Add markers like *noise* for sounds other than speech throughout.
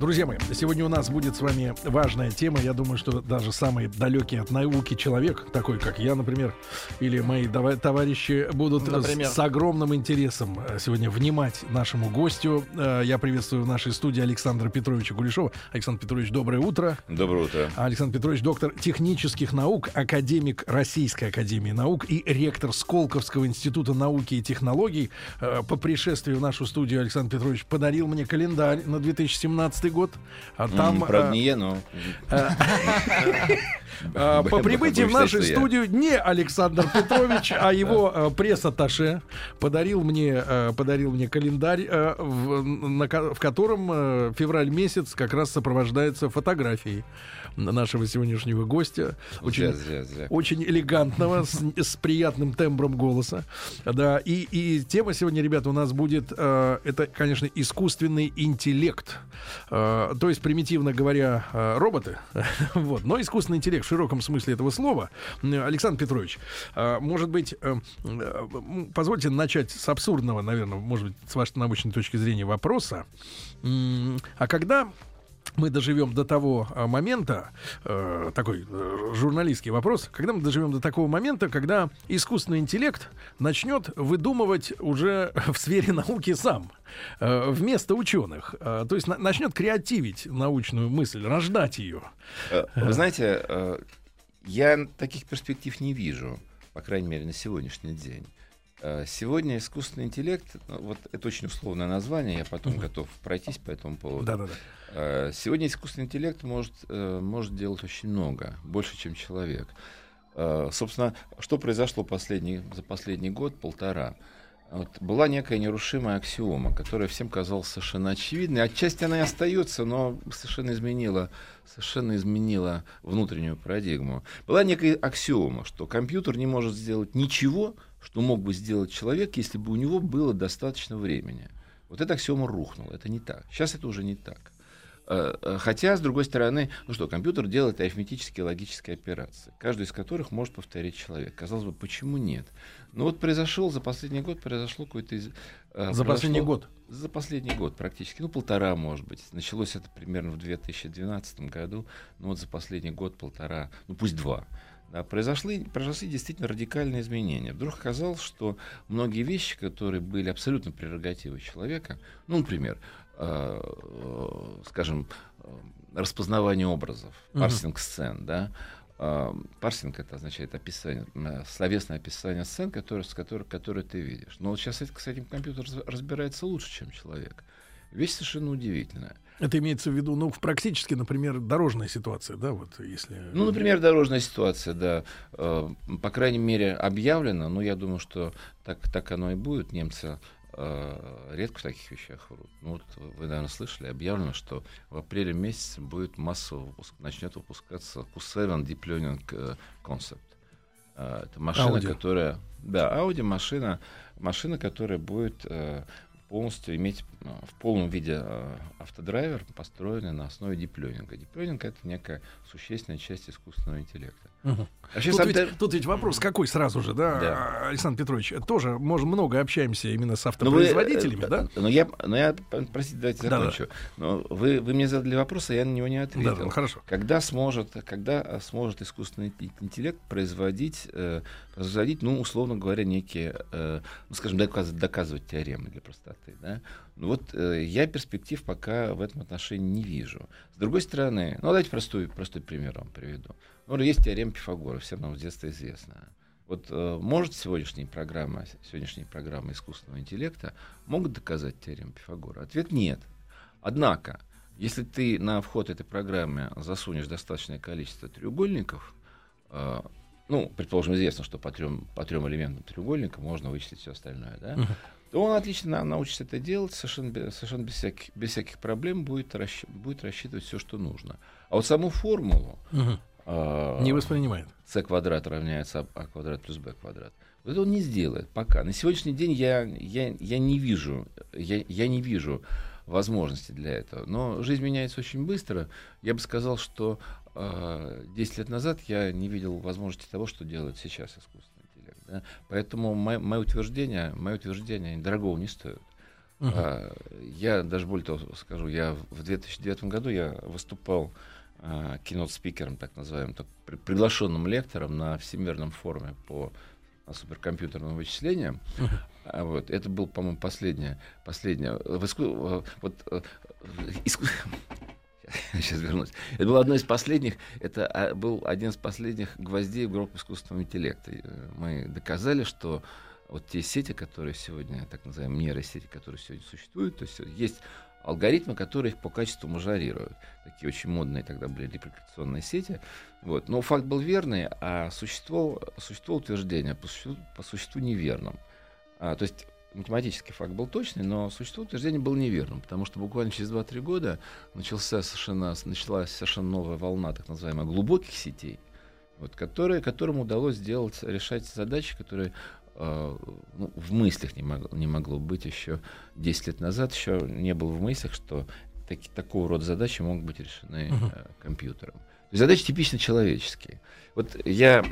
Друзья мои, сегодня у нас будет с вами важная тема. Я думаю, что даже самый далекий от науки человек, такой как я, например, или мои товарищи, будут например. с огромным интересом э, сегодня внимать нашему гостю. Э, я приветствую в нашей студии Александра Петровича Гулешова. Александр Петрович, доброе утро. Доброе утро. Александр Петрович, доктор технических наук, академик Российской Академии Наук и ректор Сколковского института науки и технологий. Э, по пришествии в нашу студию Александр Петрович подарил мне календарь на 2017 год. А там, Правда, а, не я, но... А, *laughs* по прибытии в нашу студию не Александр Петрович, а его а, пресс-атташе подарил мне, подарил мне календарь, в котором февраль месяц как раз сопровождается фотографией нашего сегодняшнего гостя. Очень, зря, зря, зря. очень элегантного, с, с приятным тембром голоса. Да, и, и тема сегодня, ребята, у нас будет, э, это, конечно, искусственный интеллект. Э, то есть, примитивно говоря, э, роботы. *laughs* вот, но искусственный интеллект в широком смысле этого слова. Александр Петрович, э, может быть, э, э, позвольте начать с абсурдного, наверное, может быть, с вашей научной точки зрения вопроса. А когда мы доживем до того а, момента, э, такой э, журналистский вопрос, когда мы доживем до такого момента, когда искусственный интеллект начнет выдумывать уже *laughs* в сфере науки сам, э, вместо ученых. Э, то есть на, начнет креативить научную мысль, рождать ее. Э, вы знаете, э, я таких перспектив не вижу, по крайней мере, на сегодняшний день. Э, сегодня искусственный интеллект, ну, вот это очень условное название, я потом готов пройтись по этому поводу. Да-да-да. Э, сегодня искусственный интеллект может, э, может делать очень много, больше, чем человек. Собственно, что произошло последний, за последний год, полтора? Вот, была некая нерушимая аксиома, которая всем казалась совершенно очевидной. Отчасти она и остается, но совершенно изменила, совершенно изменила внутреннюю парадигму. Была некая аксиома, что компьютер не может сделать ничего, что мог бы сделать человек, если бы у него было достаточно времени. Вот эта аксиома рухнула. Это не так. Сейчас это уже не так. Э, э, хотя, с другой стороны, ну что, компьютер делает арифметические логические операции, каждую из которых может повторить человек. Казалось бы, почему нет? Ну вот произошел за последний год, произошло какое-то... Из, э, за последний год? За последний год практически. Ну, полтора, может быть. Началось это примерно в 2012 году. Ну вот за последний год полтора, ну пусть два да, произошли, произошли действительно радикальные изменения. Вдруг оказалось, что многие вещи, которые были абсолютно прерогативой человека, ну, например, скажем, э, распознавание образов, парсинг сцен, да, э, парсинг это означает описание, э, словесное описание сцен, которые, с которых, которые ты видишь. Но вот сейчас с этим компьютер разбирается лучше, чем человек. Вещь совершенно удивительная. Это имеется в виду, ну, в практически, например, дорожная ситуация, да, вот если... Ну, например, дорожная ситуация, да. Э, по крайней мере, объявлено, но я думаю, что так, так оно и будет. Немцы э, редко в таких вещах врут. Ну, вот вы, наверное, слышали, объявлено, что в апреле месяце будет массово выпуск, начнет выпускаться Q7 Deep Learning э, Concept. Это машина, Audi. которая... Да, Audi машина, машина, которая будет полностью иметь э, в полном виде э, автодрайвер, построенный на основе диплёнинга. Диплёнинг — это некая существенная часть искусственного интеллекта. Угу. Вообще, тут, ведь, ты... тут ведь вопрос какой сразу же, да, да. Александр Петрович? Тоже мы много общаемся именно с автопроизводителями, но вы, да? Но я, но я, простите, давайте закончу. Да, да. Но вы, вы мне задали вопрос, а я на него не ответил. Да, ну, хорошо. Когда сможет, когда сможет искусственный интеллект производить, э, производить, ну, условно говоря, некие, э, ну, скажем, доказывать, доказывать теоремы для простоты, да? Ну, вот э, я перспектив пока в этом отношении не вижу. С другой стороны, ну, давайте простой, простой пример вам приведу. Ну, есть теорема Пифагора, всем нам с детства известная. Вот э, может сегодняшняя программа, сегодняшняя программа искусственного интеллекта могут доказать теорему Пифагора? Ответ нет. Однако, если ты на вход этой программы засунешь достаточное количество треугольников, э, ну, предположим, известно, что по трем, по трем элементам треугольника можно вычислить все остальное, да, uh-huh. Он отлично научится это делать, совершенно, совершенно без, всяких, без всяких проблем будет, расщ, будет рассчитывать все, что нужно. А вот саму формулу, uh-huh а, не воспринимает. c квадрат равняется а квадрат плюс b квадрат. Вот это он не сделает пока. На сегодняшний день я, я, я не вижу, я, я не вижу возможности для этого. Но жизнь меняется очень быстро. Я бы сказал, что э, 10 лет назад я не видел возможности того, что делает сейчас интеллект. Да? Поэтому мое, мое утверждение, мое утверждение дорогого не стоит. Uh-huh. А, я даже более того скажу, я в 2009 году я выступал а, кинот-спикером, так называемым, так, при, приглашенным лектором на Всемирном форуме по суперкомпьютерным вычислениям. Uh-huh. А, вот, это был, по-моему, последнее, последнее. В иску... Вот, э, иску... *laughs* Сейчас вернусь. Это было одно из последних, это а, был один из последних гвоздей в гроб искусственного интеллекта. Э, мы доказали, что вот те сети, которые сегодня, так называемые нейросети, которые сегодня существуют, то есть есть алгоритмы, которые их по качеству мажорируют. Такие очень модные тогда были репликационные сети. Вот. Но факт был верный, а существо, существо утверждения по существу, по существу неверным. А, то есть математический факт был точный, но существо утверждения было неверным, потому что буквально через 2-3 года начался совершенно, началась совершенно новая волна так называемых глубоких сетей, вот, которые, которым удалось сделать, решать задачи, которые э, ну, в мыслях не, мог, не могло быть еще 10 лет назад, еще не было в мыслях, что таки, такого рода задачи могут быть решены э, компьютером. Задачи типично человеческие. Вот я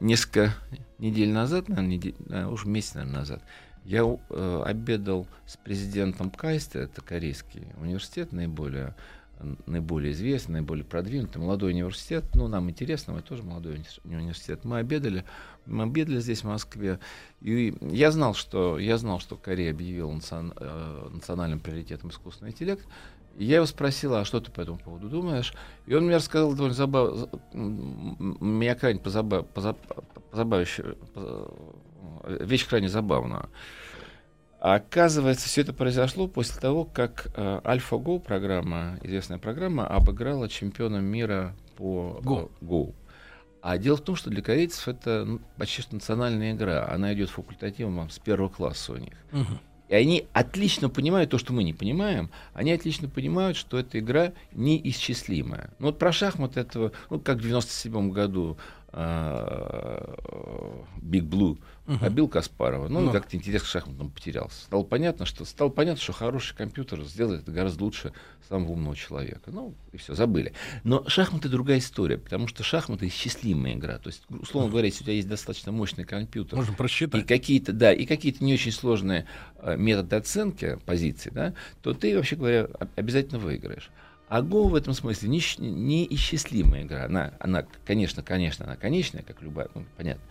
несколько недель назад, наверное, недель, уже месяц наверное, назад, я э, обедал с президентом Кайста, это корейский университет, наиболее наиболее известный, наиболее продвинутый, молодой университет. Ну, нам интересно, мы тоже молодой университет. Мы обедали, мы обедали здесь, в Москве. И я знал, что, я знал, что Корея объявила национ, э, национальным приоритетом искусственный интеллект. И я его спросил, а что ты по этому поводу думаешь? И он мне рассказал довольно забавно, меня крайне позабав, позаб, позабавящую, вещь крайне забавная. А оказывается, все это произошло после того, как э, AlphaGo программа, известная программа, обыграла чемпиона мира по Go. Э, Go. А дело в том, что для корейцев это ну, почти что национальная игра. Она идет факультативом с первого класса у них. Угу. И они отлично понимают то, что мы не понимаим. Они отлично понимают, что эта игра неисчислимая. Ну вот про шахмат этого, ну как в 97 году Биг uh, Блу uh-huh. побил Каспарова. Ну, no. как-то интерес к шахматам потерялся. Стало понятно, что стало понятно, что хороший компьютер сделает это гораздо лучше самого умного человека. Ну, и все, забыли. Но шахматы другая история, потому что шахматы исчислимая игра. То есть, условно говоря, если у тебя есть достаточно мощный компьютер, можно просчитать. И какие-то, да, и какие-то не очень сложные э, методы оценки позиций, да, то ты, вообще говоря, обязательно выиграешь. А Go в этом смысле не, неисчислимая игра. Она, она, конечно, конечно, она конечная, как любая, ну, понятно.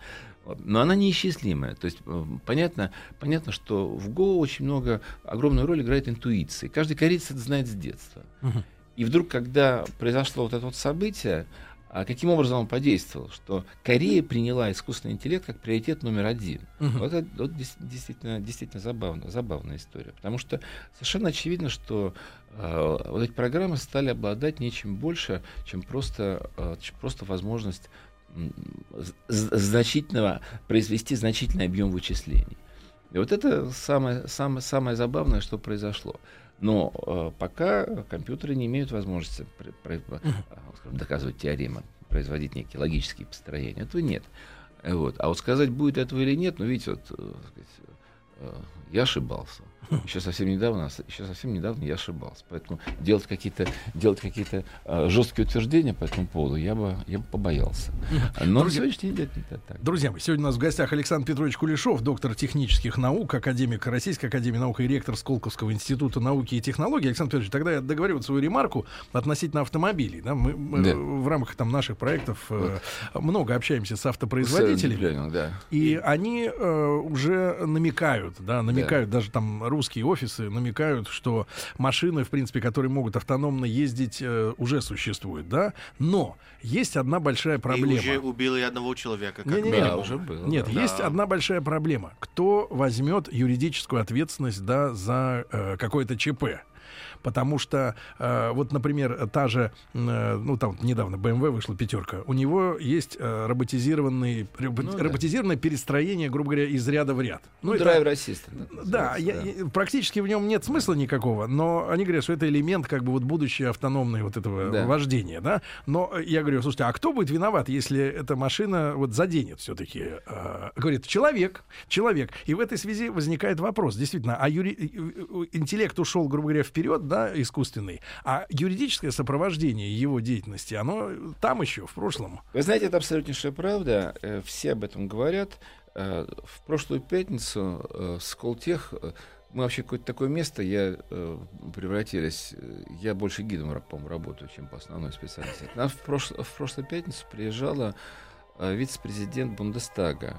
Но она неисчислимая. То есть э, понятно, понятно, что в Go очень много, огромную роль играет интуиция. Каждый кореец это знает с детства. Uh-huh. И вдруг, когда произошло вот это вот событие, а каким образом он подействовал? Что Корея приняла искусственный интеллект как приоритет номер один. Uh-huh. Вот это вот, действительно, действительно забавно, забавная история. Потому что совершенно очевидно, что э, вот эти программы стали обладать нечем больше, чем просто, э, просто возможность значительного, произвести значительный объем вычислений. И вот это самое, самое, самое забавное, что произошло. Но э, пока компьютеры не имеют возможности при, при, э, скажем, доказывать теоремы, производить некие логические построения. Этого нет. Вот. А вот сказать, будет этого или нет, ну, видите, вот, э, сказать, э, я ошибался. Еще совсем недавно, еще совсем недавно я ошибался. Поэтому делать какие-то, делать какие-то э, жесткие утверждения по этому поводу я бы, я бы побоялся. Но друзья, на сегодняшний день это так. Друзья мои, сегодня у нас в гостях Александр Петрович Кулешов, доктор технических наук, академик Российской академии наук и ректор Сколковского института науки и технологий. Александр Петрович, тогда я договорю свою ремарку относительно автомобилей. Да? Мы, мы да. в рамках там, наших проектов э, много общаемся с автопроизводителями. Да. И они э, уже намекают, да, намекают, да. даже там русские офисы намекают, что машины, в принципе, которые могут автономно ездить, э, уже существуют, да. Но есть одна большая проблема. И уже убили одного человека. Как не, не, не, да, уже было. Нет, да. есть одна большая проблема. Кто возьмет юридическую ответственность, да, за э, какое-то ЧП? Потому что э, вот, например, та же, э, ну там недавно BMW вышла пятерка, у него есть э, роботизированный, робот, ну, роботизированное да. перестроение, грубо говоря, из ряда в ряд. Ну, ну драйвер ассистент. Да, да, я, я, практически в нем нет смысла никакого, но они говорят, что это элемент как бы вот будущее автономное вот этого да. вождения, да. Но я говорю, слушайте, а кто будет виноват, если эта машина вот заденет все-таки? Э, говорит, человек, человек. И в этой связи возникает вопрос, действительно, а юри... интеллект ушел, грубо говоря, вперед, да, искусственный, а юридическое сопровождение его деятельности, оно там еще, в прошлом. Вы знаете, это абсолютнейшая правда. Э, все об этом говорят. Э, в прошлую пятницу э, Сколтех мы вообще какое-то такое место, я превратились, я больше гидом, по-моему, работаю, чем по основной специальности. Нам в, прош, в прошлую пятницу приезжала вице-президент Бундестага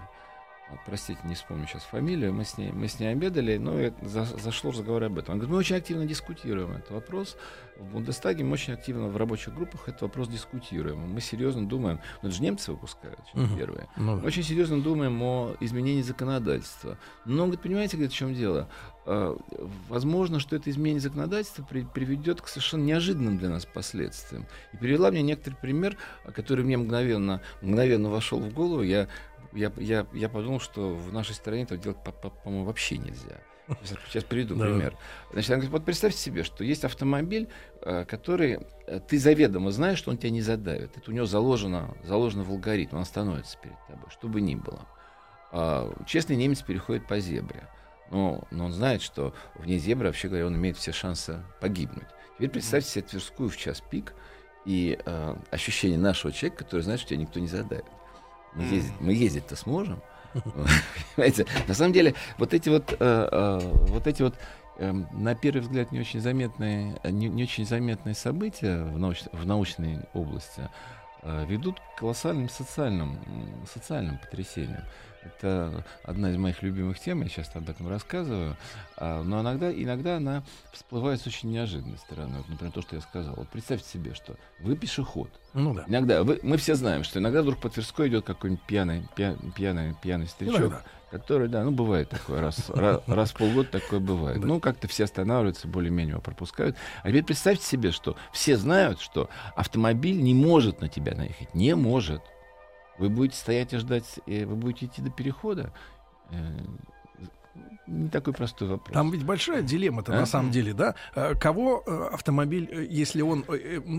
простите, не вспомню сейчас фамилию, мы с ней, мы с ней обедали, но это, за, зашло разговор об этом. Он говорит, мы очень активно дискутируем этот вопрос. В Бундестаге мы очень активно в рабочих группах этот вопрос дискутируем. Мы серьезно думаем, ну это же немцы выпускают, uh-huh. первые. Ну, мы очень серьезно думаем о изменении законодательства. Но, говорит, понимаете, говорит, в чем дело? А, возможно, что это изменение законодательства при, приведет к совершенно неожиданным для нас последствиям. И привела мне некоторый пример, который мне мгновенно, мгновенно вошел в голову. Я я, я, я подумал, что в нашей стране это делать, по-моему, вообще нельзя. Сейчас, сейчас приведу пример. Значит, говорит, вот представьте себе, что есть автомобиль, э, который э, ты заведомо знаешь, что он тебя не задавит. Это у него заложено, заложено в алгоритм, он остановится перед тобой, что бы ни было. А, честный немец переходит по зебре. Но, но он знает, что вне зебры, вообще говоря, он имеет все шансы погибнуть. Теперь представьте себе Тверскую в час пик и э, ощущение нашего человека, который знает, что тебя никто не задавит. Мы, ездить, мы ездить-то сможем. *laughs* Понимаете? На самом деле, вот эти вот, э, э, вот эти вот э, на первый взгляд не очень заметные, не, не очень заметные события в, науч, в научной области э, ведут к колоссальным социальным, социальным потрясениям. Это одна из моих любимых тем, я часто об этом рассказываю. А, но иногда, иногда она всплывает с очень неожиданной стороны. Вот, например, то, что я сказал. Вот представьте себе, что вы пешеход. Ну да. Иногда вы, мы все знаем, что иногда вдруг по Тверской идет какой-нибудь пьяный, пьяный, пьяный, пьяный старичок. Иногда. Который, да, ну бывает такое, раз, *laughs* раз, раз в полгода такое бывает. Ну, как-то все останавливаются, более-менее его пропускают. А теперь представьте себе, что все знают, что автомобиль не может на тебя наехать. Не может. Вы будете стоять и ждать, и вы будете идти до перехода. Э, не такой простой вопрос. Там ведь большая дилемма-то а? на самом деле, да? Э, кого э, автомобиль, если он,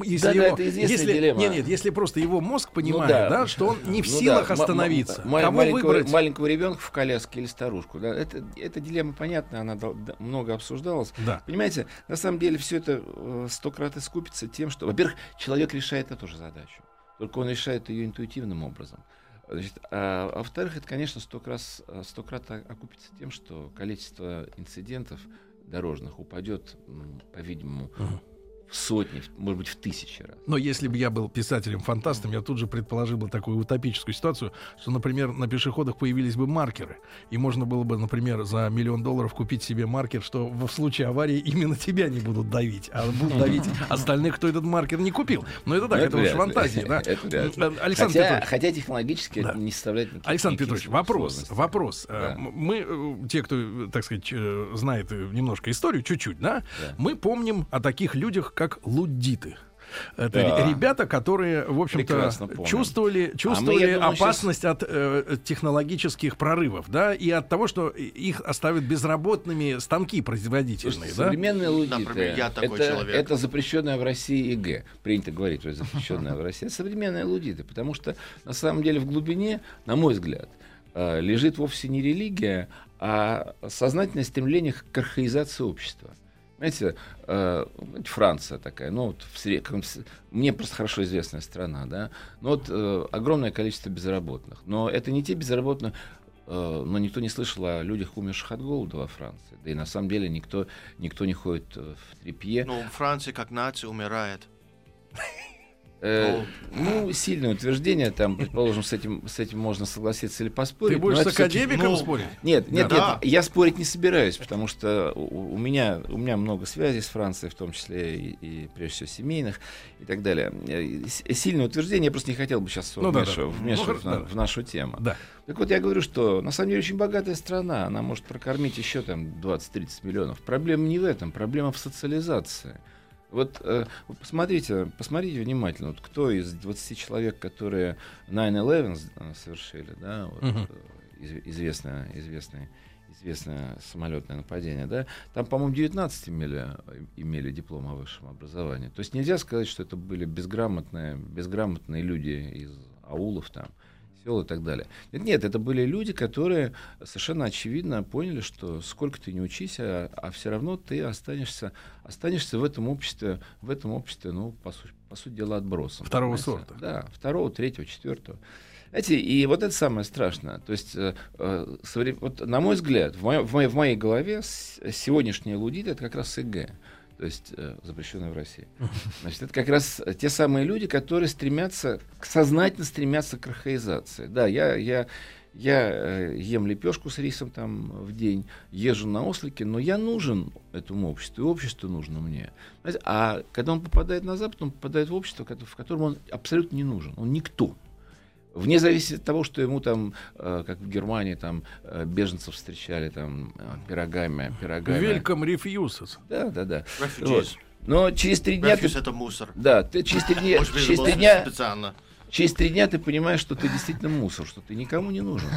если да, его, да, это если, дилемма. нет, нет, если просто его мозг понимает, ну, да. да, что он не в ну, силах да. остановиться, м- кого маленького, выбрать? Маленького ребенка в коляске или старушку, да? Это, эта дилемма понятна, она много обсуждалась. Да. Понимаете, на самом деле все это сто крат искупится тем, что, во-первых, человек решает эту же задачу. Только он решает ее интуитивным образом. Значит, а, а во-вторых, это, конечно, сто раз, сто крат окупится тем, что количество инцидентов дорожных упадет, по-видимому, uh-huh в сотни, может быть, в тысячи раз. Но если бы я был писателем-фантастом, я тут же предположил бы такую утопическую ситуацию, что, например, на пешеходах появились бы маркеры, и можно было бы, например, за миллион долларов купить себе маркер, что в случае аварии именно тебя не будут давить, а будут давить остальных, кто этот маркер не купил. Но это так, это, уж фантазия, да? *laughs* Александр хотя, Петрович. Хотя технологически да. не составляет никаких Александр Петрович, вопрос, вопрос. Э, да. Мы, э, те, кто, так сказать, э, знает немножко историю, чуть-чуть, да, да, мы помним о таких людях, как луддиты. Это да. ребята, которые, в общем-то, чувствовали, чувствовали а мы, опасность сейчас... от э, технологических прорывов, да, и от того, что их оставят безработными станки производительные. да? Современные луддиты. Например, я такой это, человек. Это запрещенная в России ЕГЭ. Принято говорить, что запрещенная в России. Это современные луддиты, потому что на самом деле в глубине, на мой взгляд, э, лежит вовсе не религия, а сознательное стремление к архаизации общества. Знаете, э, Франция такая, ну, вот в сред... мне просто хорошо известная страна, да, но вот э, огромное количество безработных. Но это не те безработные, э, но никто не слышал о людях, умерших от голода во Франции. Да и на самом деле никто, никто не ходит э, в трепье. Ну, Франция как нация умирает. Э, ну, сильное утверждение, там, предположим, с этим, с этим можно согласиться или поспорить. Ты будешь с академиком ну, спорить? Нет, нет, да. нет, я спорить не собираюсь, потому что у, у, меня, у меня много связей с Францией, в том числе и, и прежде всего семейных и так далее. Сильное утверждение, я просто не хотел бы сейчас ну, вмешивать, да, да. вмешивать ну, в, да. в нашу тему. Да. Так вот, я говорю, что на самом деле очень богатая страна, она может прокормить еще там 20-30 миллионов. Проблема не в этом, проблема в социализации. Вот э, посмотрите, посмотрите внимательно, вот кто из 20 человек, которые 9-11 э, совершили, да, вот, uh-huh. из, известное, известное, известное самолетное нападение, да, там, по-моему, 19 имели, имели диплом о высшем образовании. То есть нельзя сказать, что это были безграмотные, безграмотные люди из аулов там. Сел и так далее. Нет, нет, это были люди, которые совершенно очевидно поняли, что сколько ты не учись, а, а все равно ты останешься, останешься в этом обществе, в этом обществе, ну, по, сути, по сути дела, отбросом. Второго понимаете? сорта. Да, второго, третьего, четвертого. Знаете, и вот это самое страшное. То есть, э, э, вот, на мой взгляд, в, мо- в, моей, в моей голове сегодняшний лудит это как раз СГ то есть э, запрещенная в России. *laughs* Значит, это как раз те самые люди, которые стремятся, сознательно стремятся к архаизации. Да, я, я, я э, ем лепешку с рисом там в день, езжу на ослике, но я нужен этому обществу, и общество нужно мне. Знаете, а когда он попадает на Запад, он попадает в общество, в котором он абсолютно не нужен, он никто. Вне зависимости от того, что ему там, э, как в Германии, там э, беженцев встречали там э, пирогами, пирогами. Welcome refuses. Да, да, да. Вот. Но через три дня... Refuse ты... это мусор. Да, ты через три дня... через три дня... Специально. Через три дня ты понимаешь, что ты действительно мусор, что ты никому не нужен.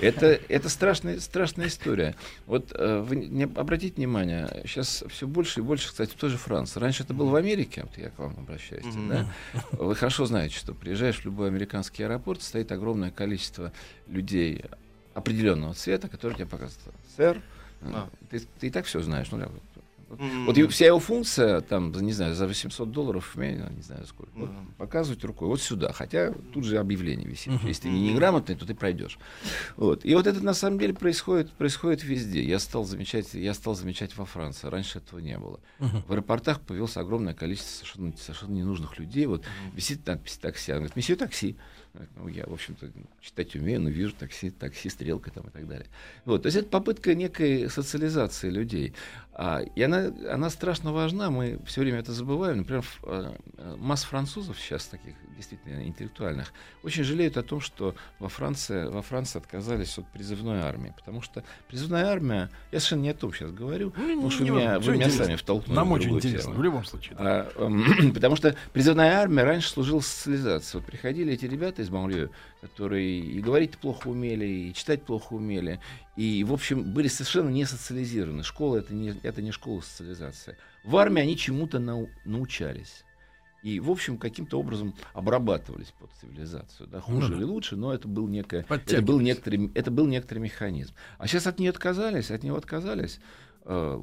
Это, это страшная, страшная история. Вот э, вы не обратите внимание, сейчас все больше и больше, кстати, в той же Франции. Раньше это было в Америке, вот я к вам обращаюсь, mm-hmm. да? Вы хорошо знаете, что приезжаешь в любой американский аэропорт, стоит огромное количество людей определенного цвета, которые тебе показывают. Сэр, а. ты, ты и так все знаешь. Ну, Mm-hmm. Вот вся его функция, там, не знаю, за 800 долларов, не знаю сколько, mm-hmm. вот, показывать рукой вот сюда. Хотя тут же объявление висит. Mm-hmm. Если ты не неграмотный, то ты пройдешь. Вот. И вот это на самом деле происходит, происходит везде. Я стал замечать, я стал замечать во Франции. Раньше этого не было. Mm-hmm. В аэропортах появилось огромное количество совершенно, совершенно ненужных людей. Вот mm-hmm. висит надпись такси. Она говорит, месье такси. Ну, я, в общем-то, читать умею, но вижу такси, такси, стрелка там и так далее. Вот, то есть это попытка некой социализации людей. А, и она, она страшно важна, мы все время это забываем. Например, а, масса французов сейчас таких действительно интеллектуальных очень жалеют о том, что во Франции, во Франции отказались от призывной армии. Потому что призывная армия, я совершенно не о том сейчас говорю, ну, потому что не, меня, вы меня сами втолкнули. Нам очень интересно, тему. в любом случае. Да. А, э, *clears throat* потому что призывная армия раньше служила социализацией. Вот приходили эти ребята из банлиeu, которые и говорить плохо умели, и читать плохо умели, и, в общем, были совершенно не социализированы. Школа это не, это не школа социализации. В армии они чему-то нау, научались. И, в общем, каким-то образом обрабатывались под цивилизацию. Да, хуже ну, или лучше, но это был, некое, это, был некоторый, это был некоторый механизм. А сейчас от нее отказались, от него отказались. Э,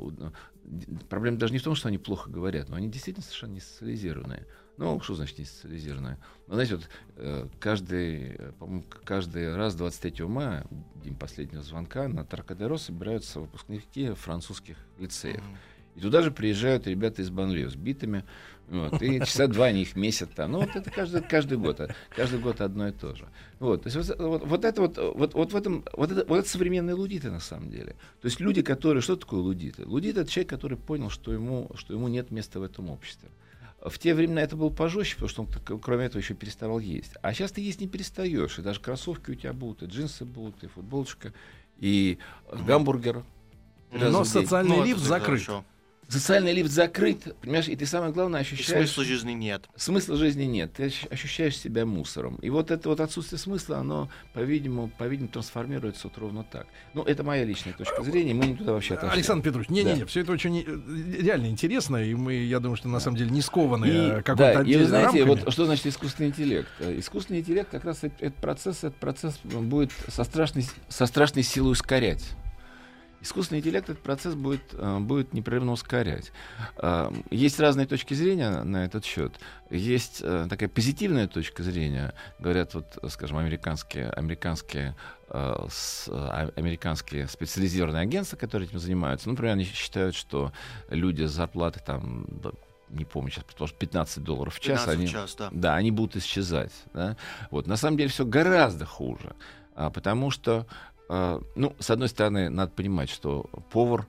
проблема даже не в том, что они плохо говорят, но они действительно совершенно не социализированные. Ну, что значит не социализированная? Ну, знаете, вот э, каждый, э, по-моему, каждый раз 23 мая, день последнего звонка, на Таркадеро собираются выпускники французских лицеев. И туда же приезжают ребята из Банлио с битами. Вот, и часа два они их месят там. Ну, вот это каждый, каждый год. Каждый год одно и то же. Вот, то есть вот, вот, это вот, вот, вот в этом, вот это, вот это современные лудиты на самом деле. То есть люди, которые, что такое лудиты? Лудиты это человек, который понял, что ему, что ему нет места в этом обществе. В те времена это было пожестче, потому что он, кроме этого, еще переставал есть. А сейчас ты есть не перестаешь. И даже кроссовки у тебя будут, и джинсы будут, и футболочка, и гамбургер. Но социальный ну, лифт закрыт. Хорошо. Социальный лифт закрыт, понимаешь, и ты самое главное ощущаешь... И смысла жизни нет. Смысла жизни нет. Ты ощущаешь себя мусором. И вот это вот отсутствие смысла, оно, по-видимому, по-видимому, трансформируется вот ровно так. Ну, это моя личная точка зрения, мы не туда вообще отошли. Александр Петрович, не-не-не, да. все это очень э, реально интересно, и мы, я думаю, что на самом деле не скованы и, какой-то да, и вы знаете, рамками. вот что значит искусственный интеллект? Э, искусственный интеллект как раз этот процесс, этот процесс будет со страшной, со страшной силой ускорять. Искусственный интеллект этот процесс будет, э, будет непрерывно ускорять. Э, есть разные точки зрения на этот счет. Есть э, такая позитивная точка зрения. Говорят, вот, скажем, американские, американские, с, а, американские специализированные агентства, которые этим занимаются. Ну, например, они считают, что люди с зарплаты там не помню сейчас, потому что 15 долларов в час, они, в час да. Да, они будут исчезать. Да? Вот. На самом деле все гораздо хуже, а, потому что а, ну, с одной стороны, надо понимать, что повар,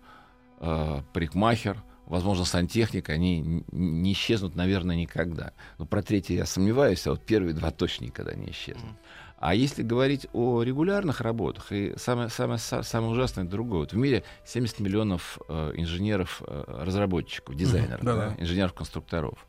э, парикмахер, возможно, сантехник, они не исчезнут, наверное, никогда. Но про третий я сомневаюсь, а вот первые два точно никогда не исчезнут. А если говорить о регулярных работах, и самое, самое, самое ужасное другое. Вот в мире 70 миллионов э, инженеров, э, дизайнеров, да, да, инженеров-конструкторов.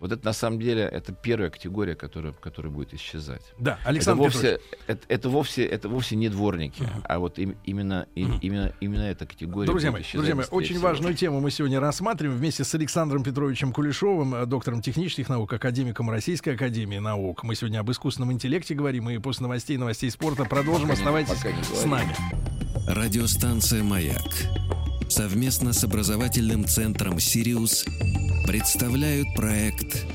Вот это на самом деле это первая категория, которая, которая будет исчезать. Да, Александр это вовсе, это, это вовсе это вовсе не дворники, uh-huh. а вот им, именно uh-huh. именно именно эта категория. Друзья мои, друзья мои, очень важную тему мы сегодня рассматриваем вместе с Александром Петровичем Кулешовым, э, доктором технических наук, академиком Российской академии наук. Мы сегодня об искусственном интеллекте говорим и после новостей новостей спорта продолжим. Пока Оставайтесь не, с нами. Радиостанция Маяк совместно с образовательным центром Сириус представляют проект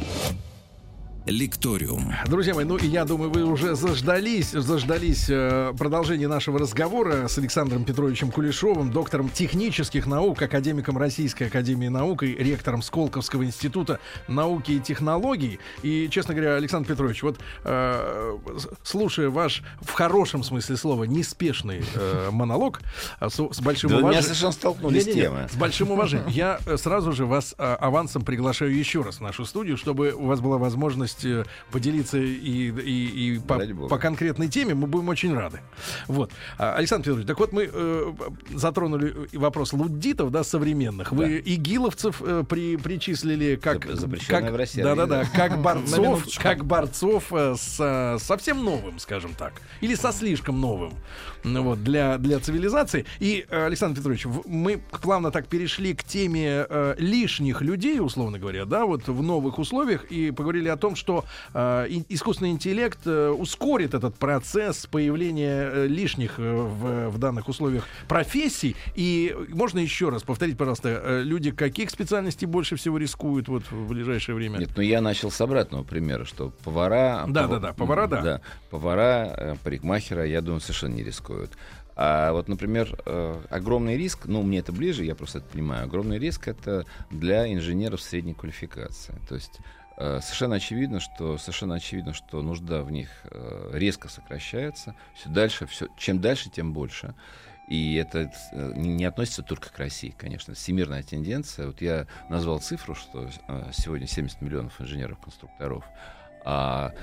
Лекториум. Друзья мои, ну и я думаю, вы уже заждались, заждались э, продолжения нашего разговора с Александром Петровичем Кулешовым, доктором технических наук, академиком Российской Академии Наук и ректором Сколковского института науки и технологий. И, честно говоря, Александр Петрович, вот э, слушая ваш, в хорошем смысле слова, неспешный э, монолог э, с, с большим да уважением... совершенно столкнулись не, не, не, С большим уважением. Я э, сразу же вас э, авансом приглашаю еще раз в нашу студию, чтобы у вас была возможность возможность э, поделиться и, и, и по, по конкретной теме, мы будем очень рады. Вот. А, Александр Федорович, так вот мы э, затронули вопрос луддитов, да, современных. Вы да. игиловцев э, при, причислили как... как в России. Да-да-да, *laughs* как борцов, как борцов э, с совсем новым, скажем так. Или со слишком новым. Ну вот, для, для цивилизации. И, э, Александр Петрович, мы плавно так перешли к теме э, лишних людей, условно говоря, да, вот в новых условиях, и поговорили о том, что э, искусственный интеллект э, ускорит этот процесс появления э, лишних э, в, в данных условиях профессий. И можно еще раз повторить, пожалуйста, э, люди каких специальностей больше всего рискуют вот в ближайшее время? Нет, ну я начал с обратного примера, что повара... Да, пов... да, да, повара, да. да повара, э, парикмахера, я думаю, совершенно не рискуют. А вот, например, э, огромный риск, ну, мне это ближе, я просто это понимаю, огромный риск это для инженеров средней квалификации. То есть э, совершенно очевидно, что совершенно очевидно, что нужда в них э, резко сокращается. Все дальше, все, чем дальше, тем больше. И это не относится только к России, конечно. Всемирная тенденция. Вот я назвал цифру, что сегодня 70 миллионов инженеров-конструкторов. А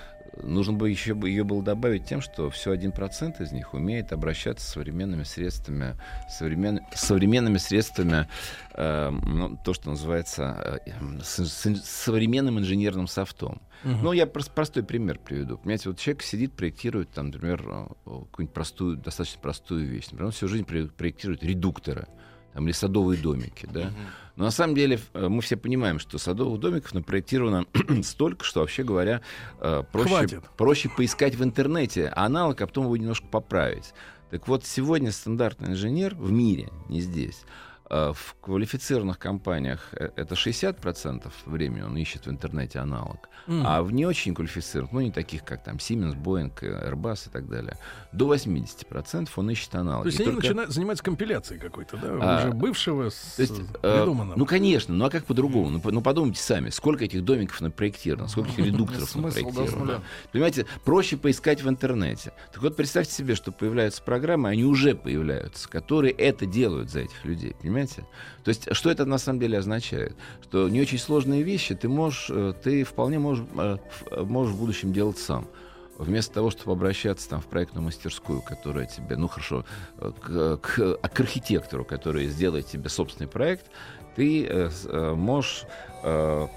нужно бы еще ее было добавить тем, что все один процент из них умеет обращаться с современными средствами, современ, современными средствами, э, ну, то, что называется э, с, с, современным инженерным софтом. Угу. Ну, я просто простой пример приведу. Понимаете, вот человек сидит, проектирует, там, например, э, какую-нибудь простую, достаточно простую вещь. Например, он всю жизнь проектирует редукторы там, или садовые домики, да. Угу. Но на самом деле э, мы все понимаем, что садовых домиков напроектировано *clears throat* столько, что, вообще говоря, э, проще, проще поискать в интернете аналог, а потом его немножко поправить. Так вот, сегодня стандартный инженер в мире, не здесь, в квалифицированных компаниях э, это 60% времени он ищет в интернете аналог, mm. а в не очень квалифицированных, ну не таких, как там Siemens, Boeing, Airbus и так далее, до 80% он ищет аналог. То есть и они только... начинают заниматься компиляцией какой-то, да, а, уже бывшего с то есть. Э, ну, конечно, ну а как по-другому? Mm. Ну, ну подумайте сами, сколько этих домиков напроектировано, сколько этих *laughs* редукторов напроектировано. Понимаете, проще поискать в интернете. Так вот, представьте себе, что появляются программы, они уже появляются, которые это делают за этих людей, понимаете? Понимаете? То есть, что это на самом деле означает? Что не очень сложные вещи ты можешь, э, ты вполне можешь, э, можешь в будущем делать сам вместо того, чтобы обращаться там, в проектную мастерскую, которая тебе, ну хорошо, э, к, к, к архитектору, который сделает тебе собственный проект, ты э, можешь, э,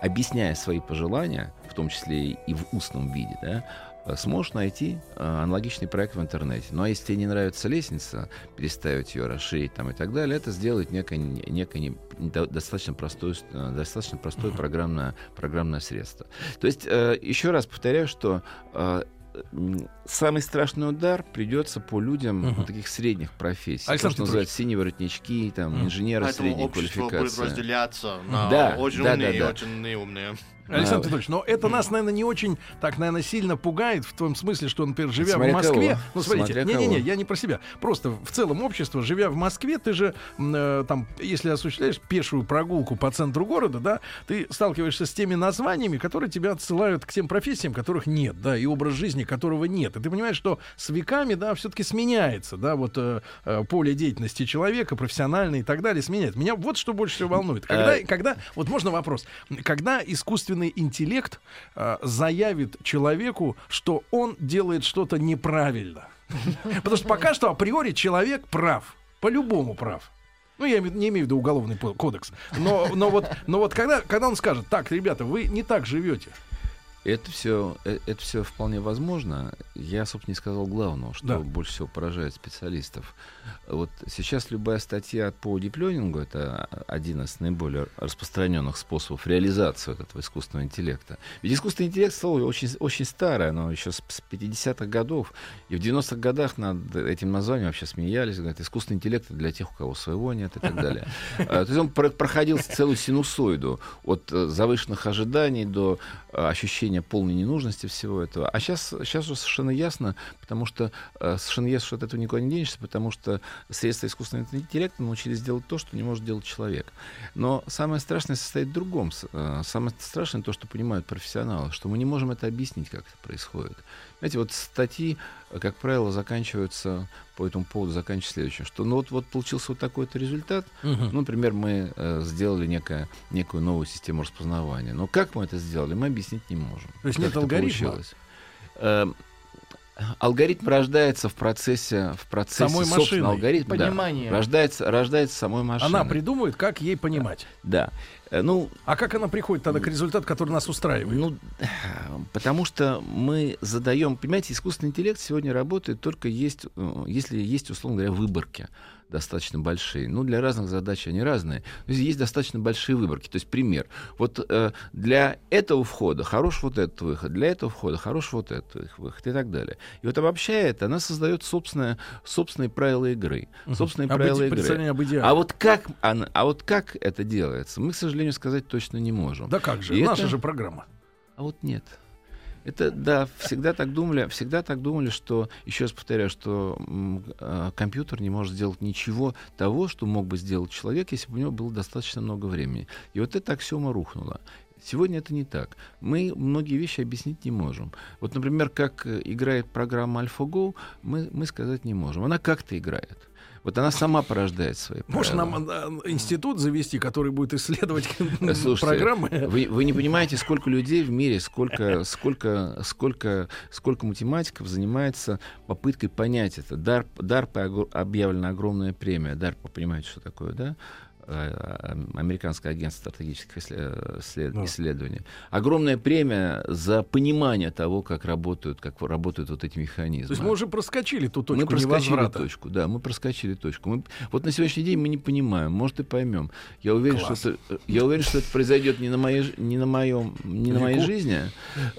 объясняя свои пожелания, в том числе и в устном виде, да, Э, сможешь найти э, аналогичный проект в интернете. Ну а если тебе не нравится лестница, переставить ее, расширить там и так далее, это сделает некое, некое не, достаточно простое, э, достаточно простое программное, программное средство. То есть, еще раз повторяю, что самый страшный удар придется по людям uh-huh. таких средних профессий. Александр то, что называют синие воротнички, там, uh-huh. инженеры Поэтому средней квалификации. будет разделяться на да, очень да, умные да, да. и очень неумные. Александр Петрович, но это нас, наверное, не очень, так, наверное, сильно пугает в том смысле, что, например, живя Смотря в Москве, кого. ну, смотрите, не-не-не, я не про себя, просто в целом общество, живя в Москве, ты же, э, там, если осуществляешь пешую прогулку по центру города, да, ты сталкиваешься с теми названиями, которые тебя отсылают к тем профессиям, которых нет, да, и образ жизни которого нет. И ты понимаешь, что с веками, да, все-таки сменяется, да, вот э, э, поле деятельности человека, профессиональное и так далее, сменяется. Меня вот что больше всего волнует. Когда, э. когда, вот можно вопрос, когда искусственный интеллект э, заявит человеку, что он делает что-то неправильно. Потому что пока что априори человек прав. По-любому прав. Ну, я не имею в виду уголовный кодекс. Но, но вот, но вот когда, когда он скажет, так, ребята, вы не так живете, это все, э, это все вполне возможно. Я, собственно, не сказал главного, что да. больше всего поражает специалистов. Вот сейчас любая статья по дипленингу — это один из наиболее распространенных способов реализации этого искусственного интеллекта. Ведь искусственный интеллект слово очень, очень старое, оно еще с 50-х годов. И в 90-х годах над этим названием вообще смеялись, говорят, искусственный интеллект для тех, у кого своего нет и так далее. *laughs* А, то есть он проходил целую синусоиду от э, завышенных ожиданий до э, ощущения полной ненужности всего этого. А сейчас, сейчас уже совершенно ясно, потому что э, совершенно ясно, что от этого никуда не денешься, потому что средства искусственного интеллекта научились делать то, что не может делать человек. Но самое страшное состоит в другом. Э, самое страшное то, что понимают профессионалы, что мы не можем это объяснить, как это происходит. Знаете, вот статьи, как правило, заканчиваются по этому поводу заканчиваются следующим, что ну вот, вот получился вот такой-то результат. Угу. Ну, например, мы э, сделали некое, некую новую систему распознавания. Но как мы это сделали, мы объяснить не можем. То есть нет алгоритма? Получилось. Э, алгоритм рождается в процессе, в процессе самой машины. алгоритма. Понимание. Да, рождается, рождается самой машиной. Она придумывает, как ей понимать. Да. Э, ну, а как она приходит тогда к результату, который нас устраивает? Ну, *sighs* потому что мы задаем, понимаете, искусственный интеллект сегодня работает только есть, э, если есть, условно говоря, выборки достаточно большие. Ну, для разных задач они разные. Но есть достаточно большие выборки. То есть, пример. Вот э, для этого входа хорош вот этот выход, для этого входа хорош вот этот выход и так далее. И вот обобщая это, она создает собственное, собственные правила игры. Собственные об правила игры. Об а вот, как она, а вот как это делается, мы, к сожалению, сказать точно не можем. Да как же, и наша это... же программа. А вот нет. Это, да, всегда так думали, всегда так думали, что, еще раз повторяю, что э, компьютер не может сделать ничего того, что мог бы сделать человек, если бы у него было достаточно много времени. И вот эта аксиома рухнула. Сегодня это не так. Мы многие вещи объяснить не можем. Вот, например, как играет программа AlphaGo, мы, мы сказать не можем. Она как-то играет. Вот она сама порождает свои Может, нам э, институт завести, который будет исследовать *laughs* Слушайте, программы? Вы, вы не понимаете, сколько людей в мире, сколько, *laughs* сколько, сколько, сколько математиков занимается попыткой понять это. DARPA объявлена огромная премия. DARPA, понимаете, что такое, да? Э, американское агентство стратегических исследований. Да. Огромная премия за понимание того, как работают, как работают вот эти механизмы. То есть мы уже проскочили ту точку Мы проскочили невозврата. точку, да, мы проскочили точку. Мы, вот на сегодняшний день мы не понимаем, может и поймем. Я уверен, что это, я уверен, что это произойдет не на моей, не на моем, не на моей жизни.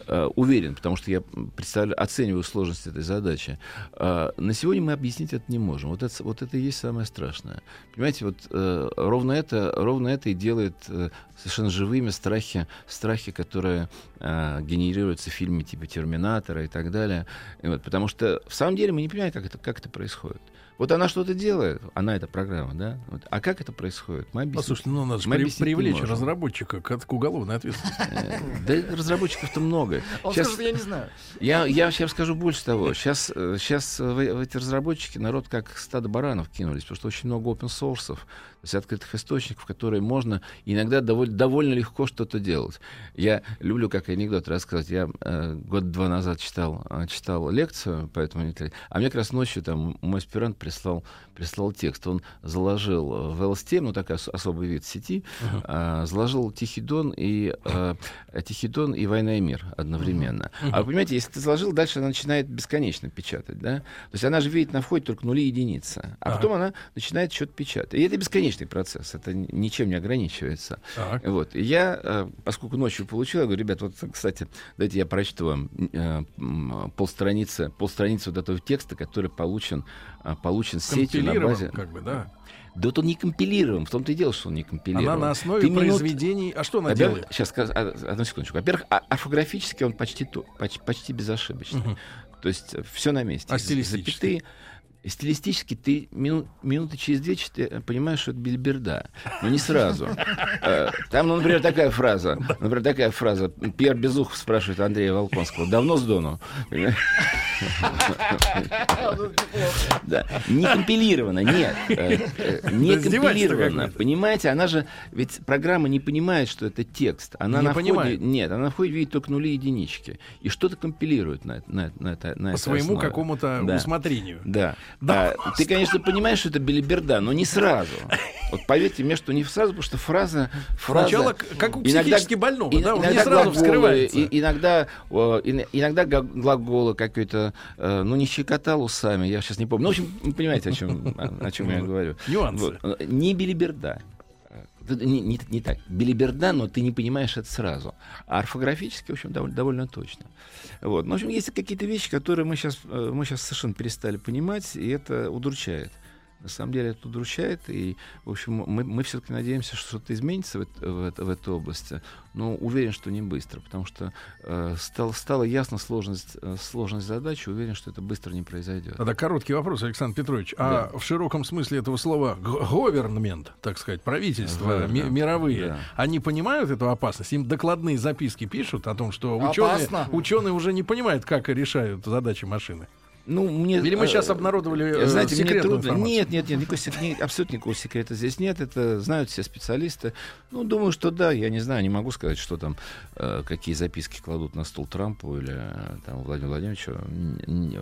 Uh, уверен, потому что я представляю, оцениваю сложность этой задачи. Uh, на сегодня мы объяснить это не можем. Вот это, вот это и есть самое страшное. Понимаете, вот uh, ровно это, ровно это и делает э, совершенно живыми страхи, страхи, которые э, генерируются в фильме типа «Терминатора» и так далее. И вот, потому что в самом деле мы не понимаем, как это, как это происходит. Вот она что-то делает, она эта программа, да? Вот. А как это происходит? Мы объясним. Послушайте, ну надо же при, привлечь разработчика к, к уголовной ответственности. Э, да разработчиков-то много. Он сейчас, скажет, я не знаю. Я, я сейчас скажу больше того. Сейчас, сейчас в, в эти разработчики народ как стадо баранов кинулись, потому что очень много open source есть открытых источников, которые можно иногда довольно, довольно легко что-то делать. Я люблю как анекдот рассказать. Я э, год-два назад читал, э, читал лекцию по этому а мне как раз ночью там мой аспирант прислал, прислал текст. Он заложил в LSTM, ну такой особый вид сети, uh-huh. э, заложил Тихий Дон и э, Тихий Дон и Война и мир одновременно. Uh-huh. А вы понимаете, если ты заложил, дальше она начинает бесконечно печатать, да? То есть она же видит на входе только нули и единицы, а uh-huh. потом она начинает что-то печатать. И это бесконечно бесконечный процесс, это ничем не ограничивается. Так. Вот. И я, э, поскольку ночью получил, я говорю, ребят, вот, кстати, давайте я прочту вам э, полстраницы, полстраницы вот этого текста, который получен, э, получен сетью на базе... как бы, да. Да вот он не компилирован, в том-то и дело, что он не компилирован. Она на основе Ты произведений... Минут... А что она делает? Сейчас, одну секундочку. Во-первых, а, орфографически он почти, почти, почти безошибочный. Угу. То есть все на месте. А стилистически? Запятые, стилистически ты мину, минуты через две понимаешь, что это бельберда, но не сразу. *laughs* Э, там, ну, например, такая фраза. Например, такая фраза. Пьер Безухов спрашивает Андрея Волконского. Давно с Дону? *laughs* Да. Не компилировано, нет. Э, э, не компилировано. Понимаете, она же... Ведь программа не понимает, что это текст. Она на входе... Нет, она на входе видит только нули и единички. И что-то компилирует на, на По своему какому-то усмотрению. Да. Да. А, ты, конечно, понимаешь, что это белиберда, но не сразу. Вот поверьте мне, что не сразу, потому что фраза... фраза Сначала как у психически иногда, больного, да, он не сразу глаголы, вскрывается. И, иногда, иногда глаголы какой-то, э, ну, не щекотал усами, я сейчас не помню. Ну, в общем, вы понимаете, о чем, о чем я говорю. Нюансы. Не билиберда. Не, не, не так. Билиберда, но ты не понимаешь это сразу. А орфографически, в общем, довольно, довольно точно. Вот. Ну, в общем, есть какие-то вещи, которые мы сейчас, э, мы сейчас совершенно перестали понимать, и это удручает на самом деле это удручает, и, в общем, мы, мы все-таки надеемся, что что-то изменится в, в, в этой области, но уверен, что не быстро, потому что э, стал, стала ясна сложность, э, сложность задачи, уверен, что это быстро не произойдет. Тогда короткий вопрос, Александр Петрович. А да. А в широком смысле этого слова говернмент, так сказать, правительства ми- да. мировые, да. они понимают эту опасность? Им докладные записки пишут о том, что ученые, ученые уже не понимают, как решают задачи машины? Ну, мне, Или мы сейчас э, обнародовали э, знаете, мне трудно. Информацию? Нет, нет, нет, никакой, ни, абсолютно никакого секрета здесь нет. Это знают все специалисты. Ну, думаю, что да, я не знаю, не могу сказать, что там, э, какие записки кладут на стол Трампу или э, там, Владимиру Владимировичу. Не,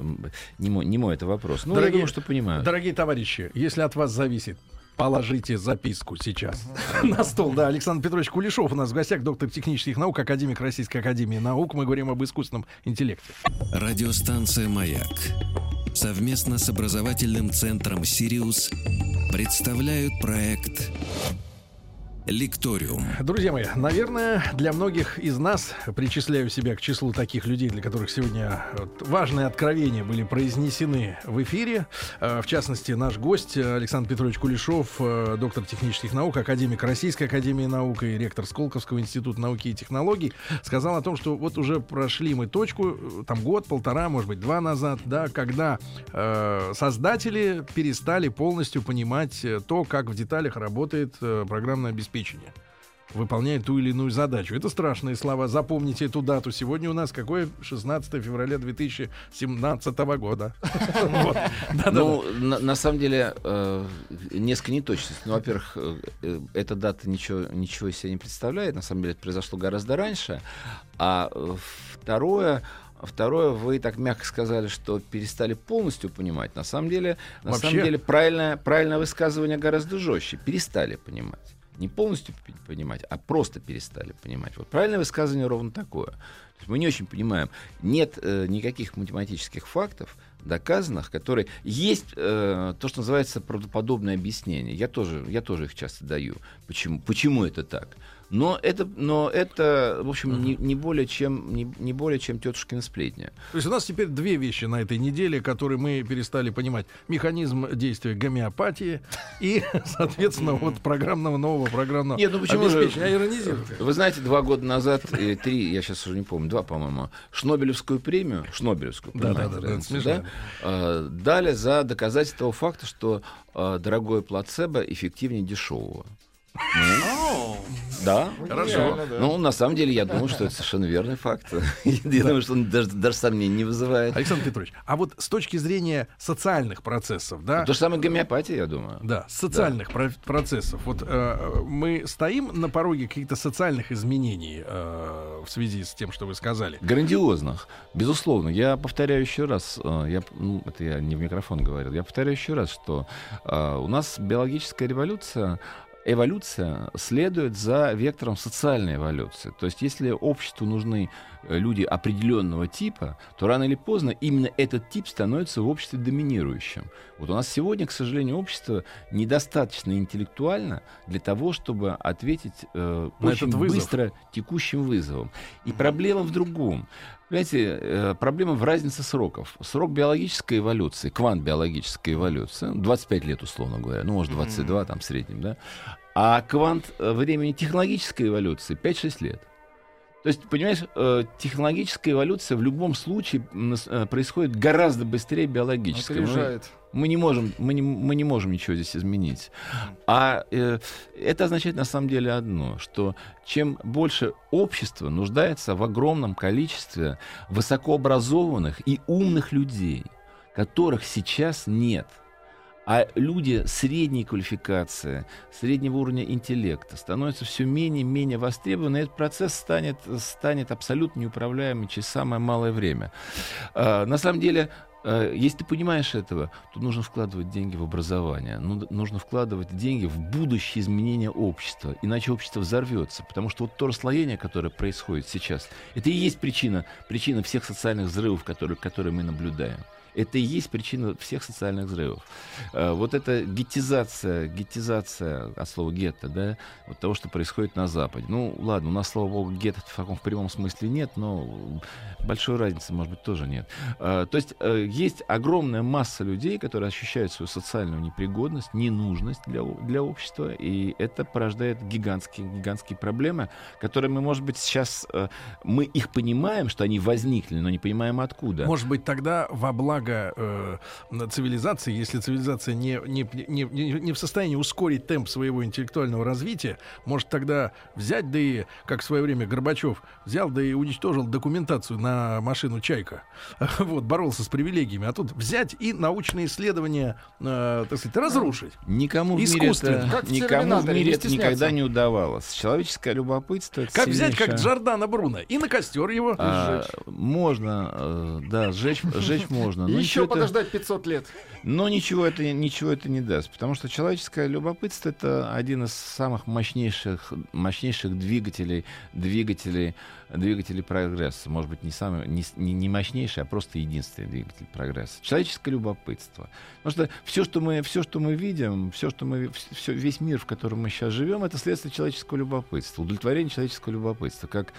не, мой, не мой это вопрос. Ну, дорогие, я думаю, что понимаю. Дорогие товарищи, если от вас зависит Положите записку сейчас *laughs* на стол. Да, Александр Петрович Кулешов у нас в гостях, доктор технических наук, академик Российской Академии Наук. Мы говорим об искусственном интеллекте. Радиостанция «Маяк» совместно с образовательным центром «Сириус» представляют проект Лекториум. Друзья мои, наверное, для многих из нас, причисляю себя к числу таких людей, для которых сегодня важные откровения были произнесены в эфире. Э, в частности, наш гость Александр Петрович Кулешов, э, доктор технических наук, академик Российской Академии Наук и ректор Сколковского института науки и технологий, сказал о том, что вот уже прошли мы точку, э, там год, полтора, может быть, два назад, да, когда э, создатели перестали полностью понимать то, как в деталях работает программное обеспечение обеспечения выполняет ту или иную задачу. Это страшные слова. Запомните эту дату. Сегодня у нас какое? 16 февраля 2017 года. *laughs* Ну, на самом деле, э, несколько неточностей. Ну, во-первых, э, эта дата ничего себя не представляет. На самом деле, это произошло гораздо раньше. А второе, Второе, вы так мягко сказали, что перестали полностью понимать. На самом деле, на Вообще? самом деле правильное, правильное высказывание гораздо жестче. Перестали понимать не полностью понимать, а просто перестали понимать. Вот правильное высказывание ровно такое. То есть мы не очень понимаем. Нет э, никаких математических фактов, доказанных, которые есть э, то, что называется правдоподобное объяснение. Я тоже, я тоже их часто даю. Почему, почему это так? Но это, но это в общем, uh-huh. не, не, более чем, не, не более чем тетушкина сплетня. То есть у нас теперь две вещи на этой неделе, которые мы перестали понимать. Механизм действия гомеопатии и, *laughs* соответственно, вот программного нового программного Нет, ну почему же... Вы знаете, два года назад, и три, я сейчас уже не помню, два, по-моему, Шнобелевскую премию, Шнобелевскую, да, да, да, да, да, э, дали за доказательство того факта, что э, дорогое плацебо эффективнее дешевого. Ну, да, хорошо. Ну, на самом деле, я думаю, что это совершенно верный факт. *laughs* Я думаю, что он даже сомнений не вызывает. Александр Петрович, а вот с точки зрения социальных процессов, да? То же самое гомеопатия, я думаю. Да, социальных процессов. Вот э, мы стоим на пороге каких-то социальных изменений э, в связи с тем, что вы сказали. Грандиозных, безусловно. Я повторяю еще раз, э, я, ну, это я не в микрофон говорил, я повторяю еще раз, что у нас биологическая революция эволюция следует за вектором социальной эволюции. То есть если обществу нужны э, люди определенного типа, то рано или поздно именно этот тип становится в обществе доминирующим. Вот у нас сегодня, к сожалению, общество недостаточно интеллектуально для того, чтобы ответить э, очень быстро текущим вызовам. И проблема в другом. Понимаете, э, проблема в разнице сроков. Срок биологической эволюции, квант биологической эволюции, 25 лет, условно говоря, ну, может, 22 там в среднем, да, а квант э, времени технологической эволюции 5-6 лет. То есть, понимаешь, э, технологическая эволюция в любом случае происходит гораздо быстрее биологической. Опережает. Мы не можем, мы не, мы не можем ничего здесь изменить. А э, это означает на самом деле одно, что чем больше общество нуждается в огромном количестве высокообразованных и умных людей, которых сейчас нет – а люди средней квалификации, среднего уровня интеллекта становятся все менее и менее востребованы, и этот процесс станет, станет абсолютно неуправляемым через самое малое время. А, на самом деле, э, если ты понимаешь этого, то нужно вкладывать деньги в образование, ну, нужно вкладывать деньги в будущее изменение общества, иначе общество взорвется, потому что вот то расслоение, которое происходит сейчас, это и есть причина, причина всех социальных взрывов, которые, которые мы наблюдаем. Это и есть причина всех социальных взрывов. Э, вот эта гетизация, гетизация от слова гетто, да, вот того, что происходит на Западе. Ну, ладно, у нас, слава богу, гетто в таком в прямом смысле нет, но большой разницы, может быть, тоже нет. Э, то есть э, есть огромная масса людей, которые ощущают свою социальную непригодность, ненужность для, для общества, и это порождает гигантские, гигантские проблемы, которые мы, может быть, сейчас, мы их понимаем, что они возникли, но не понимаем откуда. Может быть, тогда во благо благо э, цивилизации, если цивилизация не, не, не, не, не в состоянии ускорить темп своего интеллектуального развития, может тогда взять, да и, как в свое время Горбачев взял, да и уничтожил документацию на машину «Чайка». *laughs* Вот, боролся с привилегиями. А тут взять и научные исследования, э, так сказать, разрушить. Никому в мире это, никому в мире это никогда не удавалось. Человеческое любопытство... Как сильнейшее... взять, как Джордана Бруно, и на костер его а, сжечь. Можно, э, да, сжечь, сжечь можно. *laughs* Но Еще подождать 500 лет. Но ничего это, ничего это не даст, потому что человеческое любопытство — это один из самых мощнейших, мощнейших двигателей, двигателей, двигателей прогресса. Может быть, не, самый, не, не мощнейший, а просто единственный двигатель прогресса. Человеческое любопытство. Потому что все, что мы, все, что мы видим, все, что мы, все, весь мир, в котором мы сейчас живем, это следствие человеческого любопытства, удовлетворение человеческого любопытства, как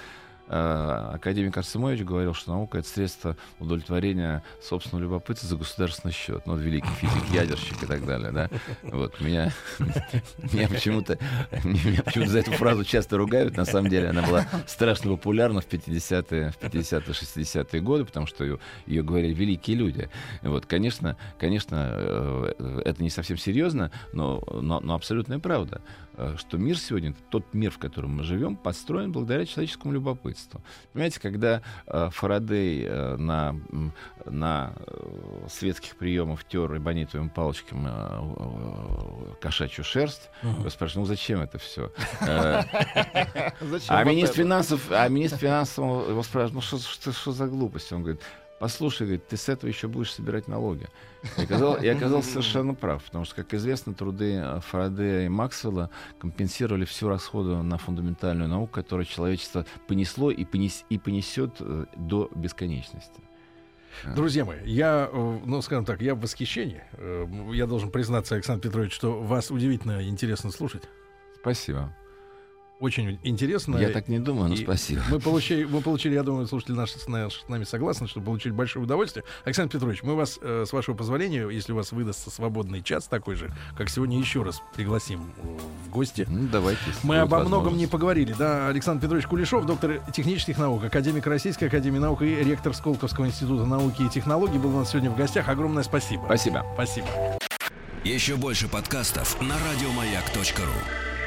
академик Арсемович говорил, что наука — это средство удовлетворения собственного любопытства за государственный счет. Ну, вот великий физик, ядерщик и так далее, да. Вот, меня, меня почему-то меня почему-то за эту фразу часто ругают. На самом деле она была страшно популярна в 50-е, в 50-е, 60-е годы, потому что ее, ее говорили великие люди. Вот, конечно, конечно, э, это не совсем серьезно, но, но, но абсолютная правда. Э, что мир сегодня, тот мир, в котором мы живем, построен благодаря человеческому любопытству. Понимаете, когда э, Фарадей э, на, на светских приемах тер эбонитовым палочками э, кошачью шерсть, я спрашиваю, ну зачем это все? *laughs* А министр финансов, а министр финансов его спрашивает, ну что за глупость? Он говорит, послушай, говорит, ты с этого еще будешь собирать налоги. И, оказал, и оказался *laughs* совершенно прав, потому что, как известно, труды э, Фарадея и Максвелла компенсировали всю расходу на фундаментальную науку, которую человечество понесло и, понес, и понесет э, до бесконечности. Друзья мои, я, э, ну, скажем так, я в восхищении. Я должен признаться, Александр Петрович, что вас удивительно интересно слушать. Спасибо очень интересно. Я так не думаю, но и спасибо. Мы получили, мы получили, я думаю, слушатели наши с нами согласны, что получили большое удовольствие. Александр Петрович, мы вас, э, с вашего позволения, если у вас выдастся свободный час такой же, как сегодня, еще раз пригласим э, в гости. Ну, давайте. Мы обо многом не поговорили. Да, Александр Петрович Кулешов, доктор технических наук, академик Российской Академии наук и ректор Сколковского института науки и технологий, был у нас сегодня в гостях. Огромное спасибо. Спасибо. Спасибо. Еще больше подкастов на радиомаяк.ру